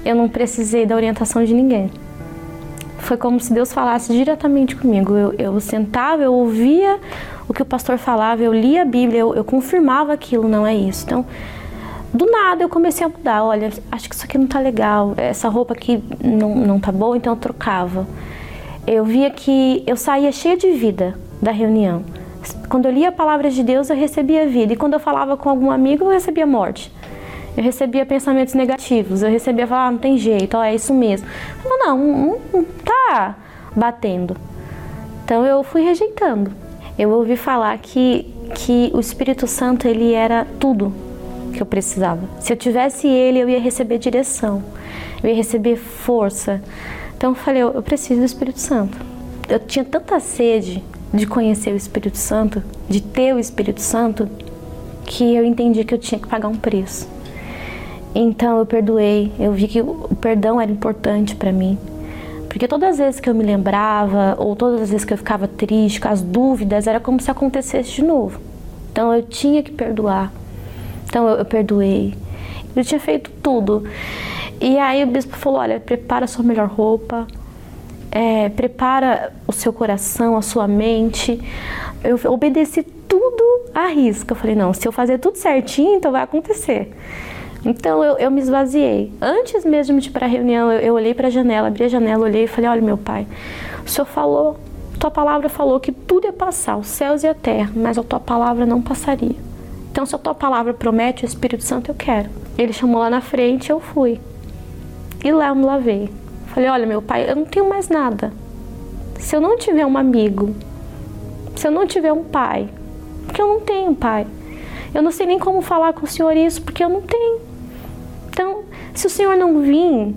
Eu não precisei da orientação de ninguém. Foi como se Deus falasse diretamente comigo. Eu, eu sentava, eu ouvia o que o pastor falava, eu lia a Bíblia, eu, eu confirmava aquilo, não é isso. Então, do nada eu comecei a mudar. Olha, acho que isso aqui não tá legal, essa roupa aqui não, não tá boa, então eu trocava eu via que eu saía cheia de vida da reunião. Quando eu lia a palavra de Deus, eu recebia vida. E quando eu falava com algum amigo, eu recebia morte. Eu recebia pensamentos negativos. Eu recebia falar, ah, não tem jeito, ó, é isso mesmo. Eu, não, não, não tá batendo. Então eu fui rejeitando. Eu ouvi falar que, que o Espírito Santo ele era tudo que eu precisava. Se eu tivesse ele, eu ia receber direção, eu ia receber força, então eu falei, eu, preciso do Espírito Santo. Eu tinha tanta sede de conhecer o Espírito Santo, de ter o Espírito Santo, que eu entendi que eu tinha que pagar um preço. Então eu perdoei, eu vi que o perdão era importante para mim. Porque todas as vezes que eu me lembrava, ou todas as vezes que eu ficava triste, com as dúvidas, era como se acontecesse de novo. Então eu tinha que perdoar. Então eu, eu perdoei. Eu tinha feito tudo. E aí o bispo falou: olha, prepara a sua melhor roupa, é, prepara o seu coração, a sua mente. Eu obedeci tudo à risca. Eu falei: não, se eu fazer tudo certinho, então vai acontecer. Então eu, eu me esvaziei. Antes mesmo de ir para a reunião, eu, eu olhei para a janela, abri a janela, olhei e falei: olha, meu pai, o senhor falou, tua palavra falou que tudo ia passar, os céus e a terra, mas a tua palavra não passaria. Então, se a tua palavra promete o Espírito Santo, eu quero. Ele chamou lá na frente, eu fui. E lá eu me lavei. Falei, olha meu pai, eu não tenho mais nada. Se eu não tiver um amigo, se eu não tiver um pai, porque eu não tenho pai. Eu não sei nem como falar com o senhor isso, porque eu não tenho. Então, se o senhor não vir,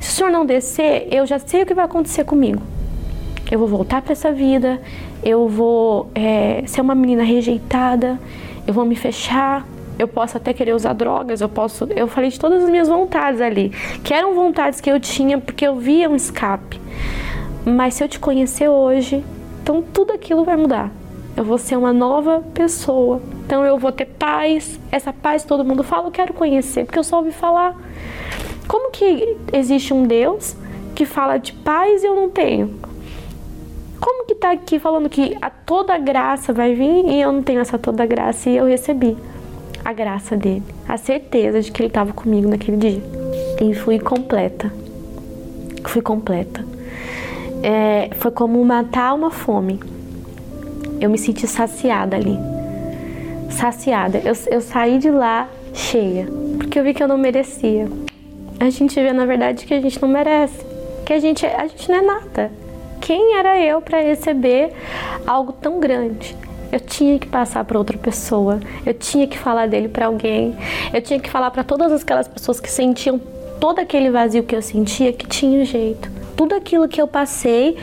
se o senhor não descer, eu já sei o que vai acontecer comigo. Eu vou voltar para essa vida, eu vou é, ser uma menina rejeitada, eu vou me fechar, Eu posso até querer usar drogas, eu posso. Eu falei de todas as minhas vontades ali, que eram vontades que eu tinha porque eu via um escape. Mas se eu te conhecer hoje, então tudo aquilo vai mudar. Eu vou ser uma nova pessoa. Então eu vou ter paz. Essa paz todo mundo fala, eu quero conhecer, porque eu só ouvi falar. Como que existe um Deus que fala de paz e eu não tenho? Como que tá aqui falando que a toda graça vai vir e eu não tenho essa toda graça e eu recebi a graça dele, a certeza de que ele estava comigo naquele dia. E fui completa. Fui completa. É, foi como matar uma fome. Eu me senti saciada ali. Saciada. Eu, eu saí de lá cheia, porque eu vi que eu não merecia. A gente vê na verdade que a gente não merece, que a gente, a gente não é nada. Quem era eu para receber algo tão grande? Eu tinha que passar para outra pessoa, eu tinha que falar dele para alguém, eu tinha que falar para todas aquelas pessoas que sentiam todo aquele vazio que eu sentia, que tinha jeito tudo aquilo que eu passei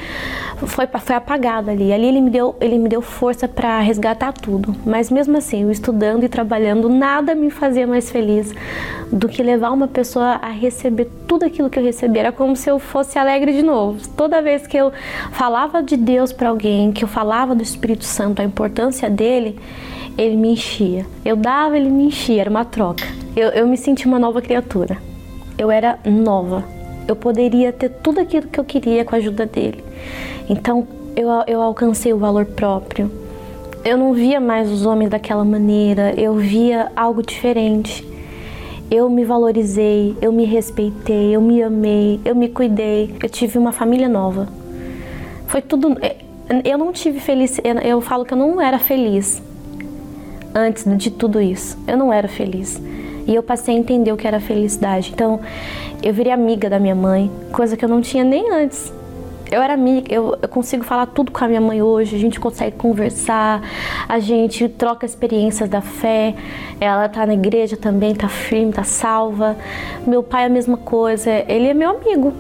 foi, foi apagado ali. Ali ele me deu, ele me deu força para resgatar tudo. Mas mesmo assim, eu estudando e trabalhando, nada me fazia mais feliz do que levar uma pessoa a receber tudo aquilo que eu recebi. Era como se eu fosse alegre de novo. Toda vez que eu falava de Deus para alguém, que eu falava do Espírito Santo, a importância dele, ele me enchia. Eu dava, ele me enchia, era uma troca. Eu, eu me senti uma nova criatura. Eu era nova eu poderia ter tudo aquilo que eu queria com a ajuda dele. Então eu, eu alcancei o valor próprio. Eu não via mais os homens daquela maneira, eu via algo diferente. Eu me valorizei, eu me respeitei, eu me amei, eu me cuidei, eu tive uma família nova. Foi tudo. É, eu não tive felicidade, eu falo que eu não era feliz antes de tudo isso. Eu não era feliz. E eu passei a entender o que era felicidade. Então, eu virei amiga da minha mãe, coisa que eu não tinha nem antes. Eu era amiga, eu, eu, consigo falar tudo com a minha mãe hoje, a gente consegue conversar, a gente troca experiências da fé. Ela tá na igreja também, tá firme, tá salva. Meu pai a mesma coisa, ele é meu amigo.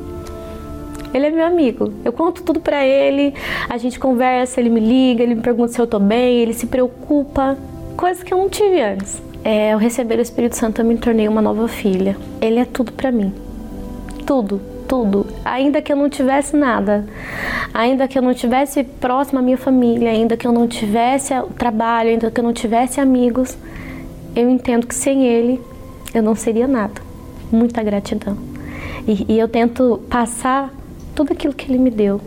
Ele é meu amigo. Eu conto tudo para ele, a gente conversa, ele me liga, ele me pergunta se eu tô bem, ele se preocupa, coisa que eu não tive antes é, ao receber o Espírito Santo, eu me tornei uma nova filha. Ele é tudo para mim. Tudo, tudo. Ainda que eu não tivesse nada, ainda que eu não tivesse próximo à minha família, ainda que eu não tivesse trabalho, ainda que eu não tivesse amigos, eu entendo que sem ele eu não seria nada. Muita gratidão. E, e eu tento passar tudo aquilo que ele me deu,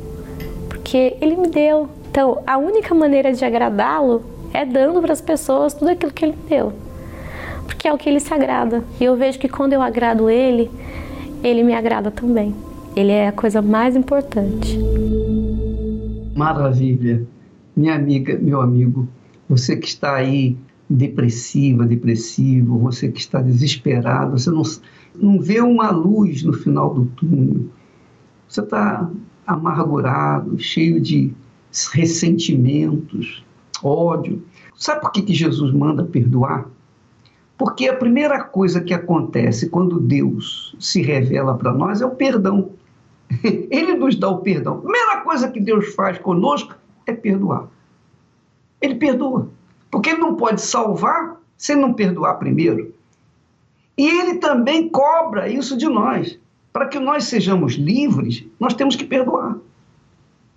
porque ele me deu. Então, a única maneira de agradá-lo é dando para as pessoas tudo aquilo que ele me deu porque é o que ele se agrada. E eu vejo que quando eu agrado ele, ele me agrada também. Ele é a coisa mais importante. Maravilha. Minha amiga, meu amigo, você que está aí depressiva, depressivo, você que está desesperado, você não, não vê uma luz no final do túnel. Você está amargurado, cheio de ressentimentos, ódio. Sabe por que, que Jesus manda perdoar? Porque a primeira coisa que acontece quando Deus se revela para nós é o perdão. Ele nos dá o perdão. A primeira coisa que Deus faz conosco é perdoar. Ele perdoa. Porque ele não pode salvar sem não perdoar primeiro. E ele também cobra isso de nós. Para que nós sejamos livres, nós temos que perdoar.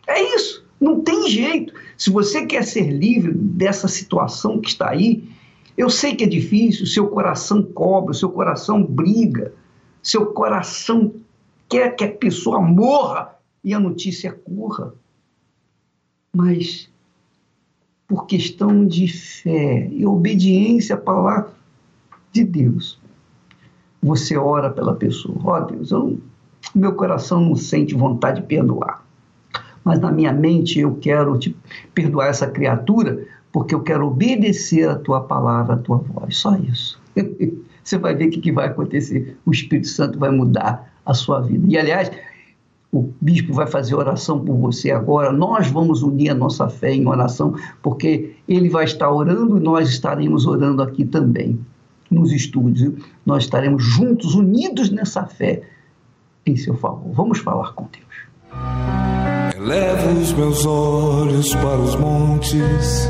É isso. Não tem jeito. Se você quer ser livre dessa situação que está aí, eu sei que é difícil, seu coração cobra, seu coração briga, seu coração quer que a pessoa morra e a notícia corra. Mas por questão de fé e obediência à palavra de Deus, você ora pela pessoa. Ó oh, Deus, eu, meu coração não sente vontade de perdoar. Mas na minha mente eu quero te perdoar essa criatura porque eu quero obedecer a tua palavra, a tua voz. Só isso. Você vai ver o que vai acontecer. O Espírito Santo vai mudar a sua vida. E, aliás, o bispo vai fazer oração por você agora. Nós vamos unir a nossa fé em oração, porque ele vai estar orando e nós estaremos orando aqui também, nos estúdios. Nós estaremos juntos, unidos nessa fé em seu favor. Vamos falar com Deus. Elevo os meus olhos para os montes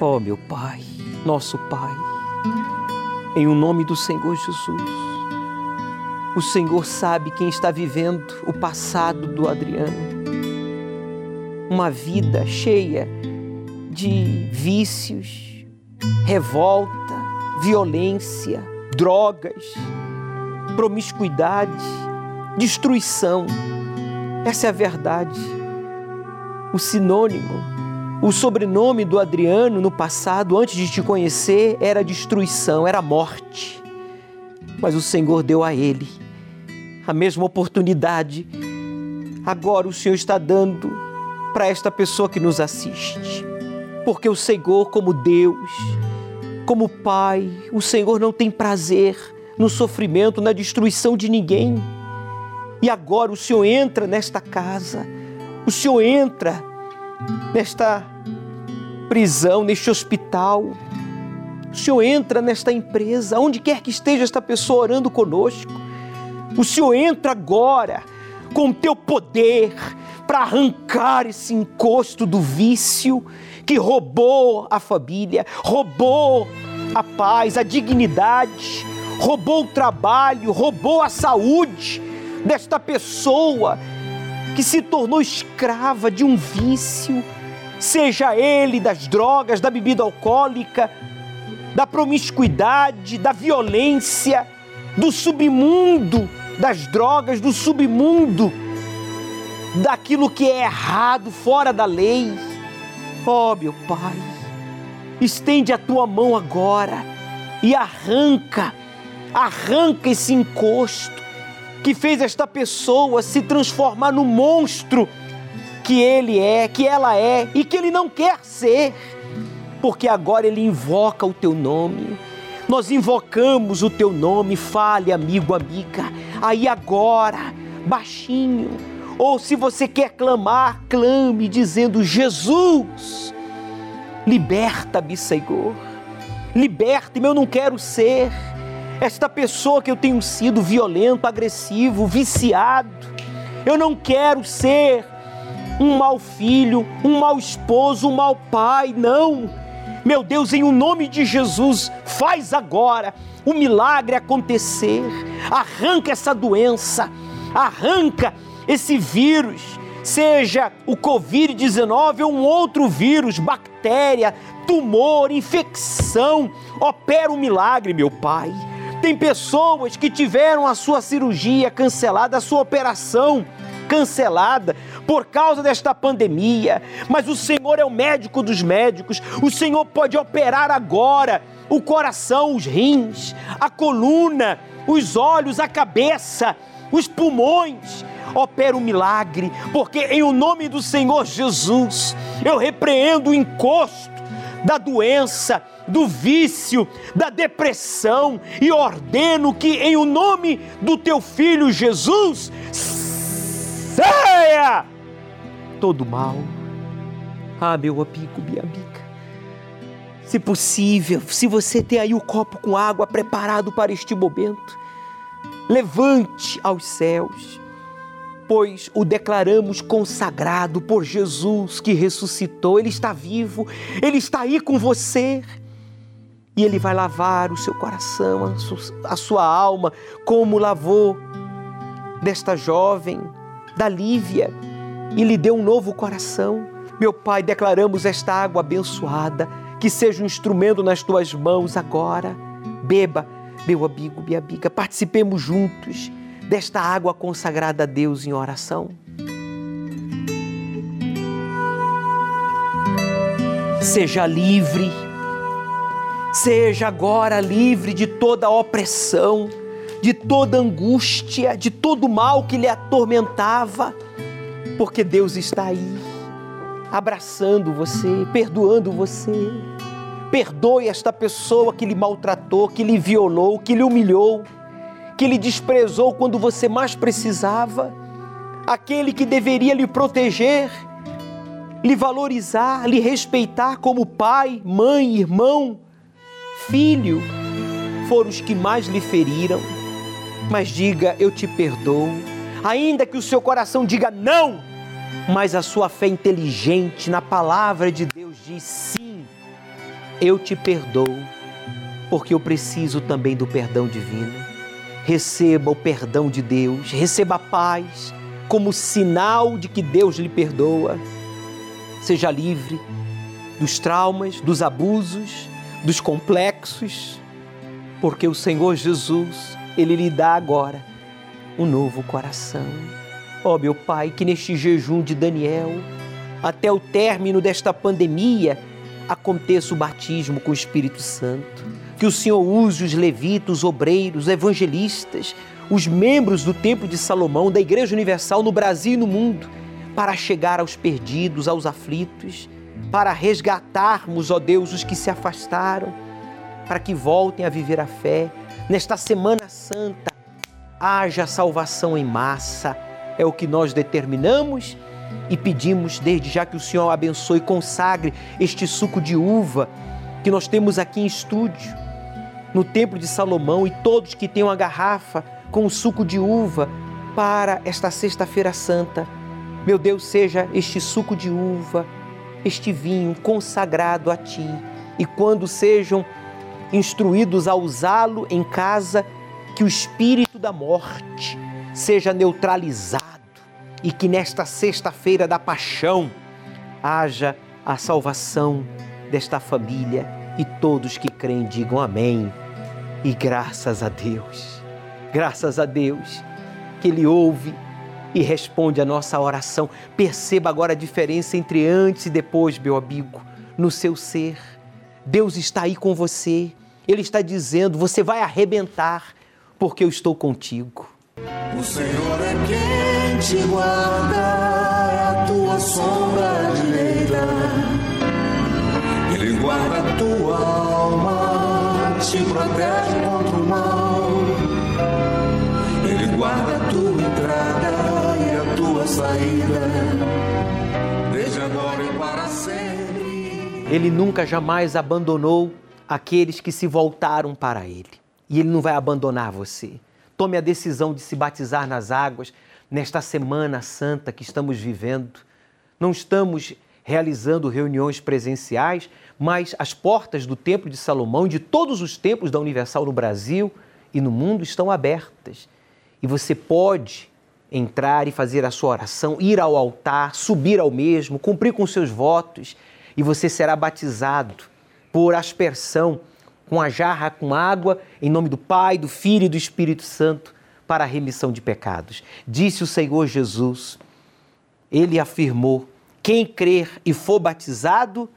Oh, meu Pai, nosso Pai, em o nome do Senhor Jesus, o Senhor sabe quem está vivendo o passado do Adriano. Uma vida cheia de vícios, revolta, violência, drogas, promiscuidade, destruição. Essa é a verdade. O sinônimo, o sobrenome do Adriano no passado, antes de te conhecer, era destruição, era morte. Mas o Senhor deu a ele a mesma oportunidade. Agora o Senhor está dando para esta pessoa que nos assiste. Porque o Senhor, como Deus, como Pai, o Senhor não tem prazer no sofrimento, na destruição de ninguém. E agora o Senhor entra nesta casa, o Senhor entra nesta prisão, neste hospital, o Senhor entra nesta empresa, onde quer que esteja esta pessoa orando conosco. O Senhor entra agora com o teu poder para arrancar esse encosto do vício que roubou a família, roubou a paz, a dignidade, roubou o trabalho, roubou a saúde desta pessoa que se tornou escrava de um vício, seja ele das drogas, da bebida alcoólica, da promiscuidade, da violência, do submundo das drogas, do submundo daquilo que é errado, fora da lei. Oh, meu Pai, estende a tua mão agora e arranca, arranca esse encosto que fez esta pessoa se transformar no monstro que ele é, que ela é e que ele não quer ser, porque agora ele invoca o teu nome. Nós invocamos o teu nome, fale, amigo, amiga, aí agora, baixinho. Ou se você quer clamar, clame dizendo: Jesus, liberta-me, Senhor. Liberta-me, eu não quero ser esta pessoa que eu tenho sido violento, agressivo, viciado. Eu não quero ser um mau filho, um mau esposo, um mau pai, não. Meu Deus, em o nome de Jesus, faz agora o milagre acontecer. Arranca essa doença, arranca esse vírus, seja o Covid-19 ou um outro vírus, bactéria, tumor, infecção, opera um milagre, meu Pai. Tem pessoas que tiveram a sua cirurgia cancelada, a sua operação cancelada por causa desta pandemia, mas o Senhor é o médico dos médicos, o Senhor pode operar agora o coração, os rins, a coluna, os olhos, a cabeça, os pulmões, opera o um milagre, porque em o nome do Senhor Jesus eu repreendo o encosto da doença, do vício, da depressão e ordeno que em o nome do teu filho Jesus saia todo mal. Ah, meu amigo, minha amiga. Se possível, se você tem aí o copo com água preparado para este momento, levante aos céus pois o declaramos consagrado por Jesus que ressuscitou. Ele está vivo, ele está aí com você. E ele vai lavar o seu coração, a sua alma, como lavou desta jovem, da Lívia, e lhe deu um novo coração. Meu Pai, declaramos esta água abençoada, que seja um instrumento nas tuas mãos agora. Beba, meu amigo, minha amiga, participemos juntos desta água consagrada a Deus em oração? Seja livre, Seja agora livre de toda opressão, de toda angústia, de todo mal que lhe atormentava, porque Deus está aí, abraçando você, perdoando você. Perdoe esta pessoa que lhe maltratou, que lhe violou, que lhe humilhou, que lhe desprezou quando você mais precisava, aquele que deveria lhe proteger, lhe valorizar, lhe respeitar como pai, mãe, irmão, filho, foram os que mais lhe feriram. Mas diga: Eu te perdoo, ainda que o seu coração diga não, mas a sua fé inteligente na palavra de Deus diz sim eu te perdoo, porque eu preciso também do perdão divino. Receba o perdão de Deus, receba a paz como sinal de que Deus lhe perdoa. Seja livre dos traumas, dos abusos, dos complexos, porque o Senhor Jesus, Ele lhe dá agora um novo coração. Ó oh, meu Pai, que neste jejum de Daniel, até o término desta pandemia, aconteça o batismo com o Espírito Santo. Que o Senhor use os levitas, os obreiros, os evangelistas, os membros do Templo de Salomão, da Igreja Universal no Brasil e no mundo, para chegar aos perdidos, aos aflitos, para resgatarmos, ó Deus, os que se afastaram, para que voltem a viver a fé. Nesta Semana Santa, haja salvação em massa, é o que nós determinamos e pedimos desde já que o Senhor abençoe e consagre este suco de uva que nós temos aqui em estúdio, no Templo de Salomão, e todos que tenham a garrafa com suco de uva para esta Sexta-feira Santa. Meu Deus, seja este suco de uva, este vinho consagrado a Ti, e quando sejam instruídos a usá-lo em casa, que o espírito da morte seja neutralizado e que nesta sexta-feira da paixão haja a salvação desta família e todos que creem digam amém. E graças a Deus, graças a Deus que Ele ouve e responde a nossa oração. Perceba agora a diferença entre antes e depois, meu amigo, no seu ser. Deus está aí com você. Ele está dizendo: você vai arrebentar, porque eu estou contigo. O Senhor é quem te guarda, é a tua sombra direita. Guarda a tua alma, te protege contra o mal. Ele guarda a tua entrada e a tua saída, desde agora e para sempre. Ele nunca jamais abandonou aqueles que se voltaram para Ele. E Ele não vai abandonar você. Tome a decisão de se batizar nas águas nesta Semana Santa que estamos vivendo. Não estamos realizando reuniões presenciais, mas as portas do Templo de Salomão e de todos os templos da Universal no Brasil e no mundo estão abertas. E você pode entrar e fazer a sua oração, ir ao altar, subir ao mesmo, cumprir com seus votos, e você será batizado por aspersão com a jarra com água, em nome do Pai, do Filho e do Espírito Santo, para a remissão de pecados. Disse o Senhor Jesus, ele afirmou: quem crer e for batizado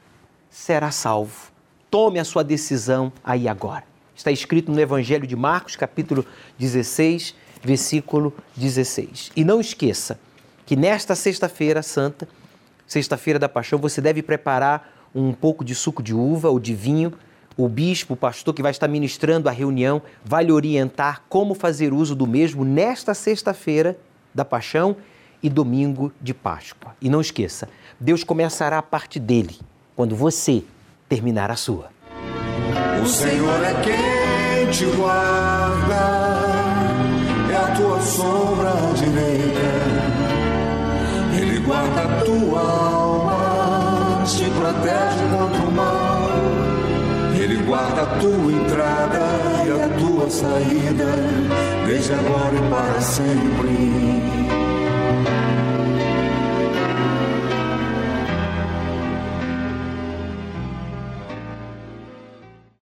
será salvo. Tome a sua decisão aí agora. Está escrito no Evangelho de Marcos, capítulo 16, versículo 16. E não esqueça que nesta Sexta-feira Santa, Sexta-feira da Paixão, você deve preparar um pouco de suco de uva ou de vinho o bispo, o pastor que vai estar ministrando a reunião, vai lhe orientar como fazer uso do mesmo nesta sexta-feira da paixão e domingo de Páscoa. E não esqueça, Deus começará a parte dele quando você terminar a sua. O Senhor é quem te guarda, é a tua sombra direita. Ele guarda a tua alma, te protege contra o mal. Ele guarda a tua entrada e a tua saída, desde agora e para sempre.